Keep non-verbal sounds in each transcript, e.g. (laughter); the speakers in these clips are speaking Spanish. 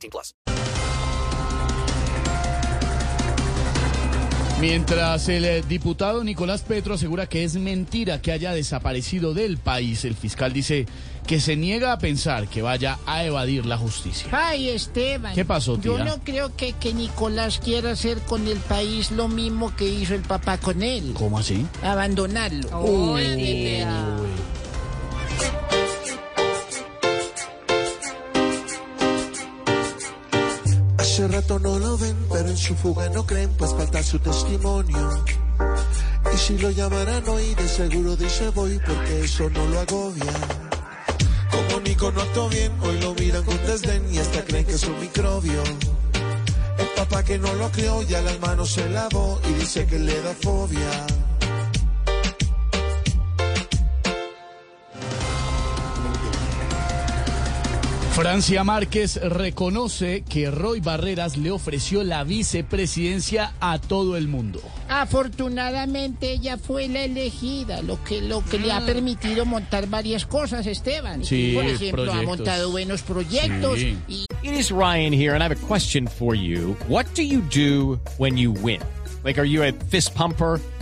18 plus. Mientras el eh, diputado Nicolás Petro asegura que es mentira que haya desaparecido del país, el fiscal dice que se niega a pensar que vaya a evadir la justicia. Ay, Esteban. ¿Qué pasó, tía? Yo no creo que, que Nicolás quiera hacer con el país lo mismo que hizo el papá con él. ¿Cómo así? Abandonarlo. Hace rato no lo ven, pero en su fuga no creen, pues falta su testimonio. Y si lo llamaran hoy, de seguro dice voy, porque eso no lo agobia. Como Nico no actuó bien, hoy lo miran con desdén y hasta creen que es un microbio. El papá que no lo crió ya las manos se lavó y dice que le da fobia. Francia Márquez reconoce que Roy Barreras le ofreció la vicepresidencia a todo el mundo. Afortunadamente ella fue la elegida, lo que, lo que le ha permitido montar varias cosas, Esteban. Sí, Por ejemplo, ha montado buenos proyectos Sí. y It is Ryan here, and I have a question for you. What do you do when you win? Like, are you a fist pumper?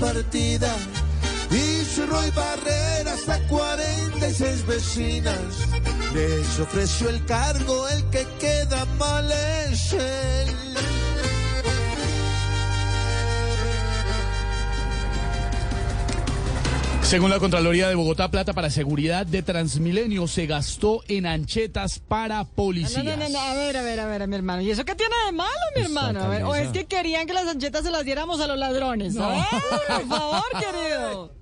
Partida. Y Roy Barreras a 46 vecinas les ofreció el cargo, el que queda mal Según la Contraloría de Bogotá, plata para seguridad de Transmilenio se gastó en anchetas para No, policías. no, no, no, a ver, a ver, a ver, mi hermano. ¿Y eso qué tiene de malo, mi hermano? A ver, ¿O es que querían que las anchetas se las diéramos a los ladrones? Ay, por favor, querido. (laughs)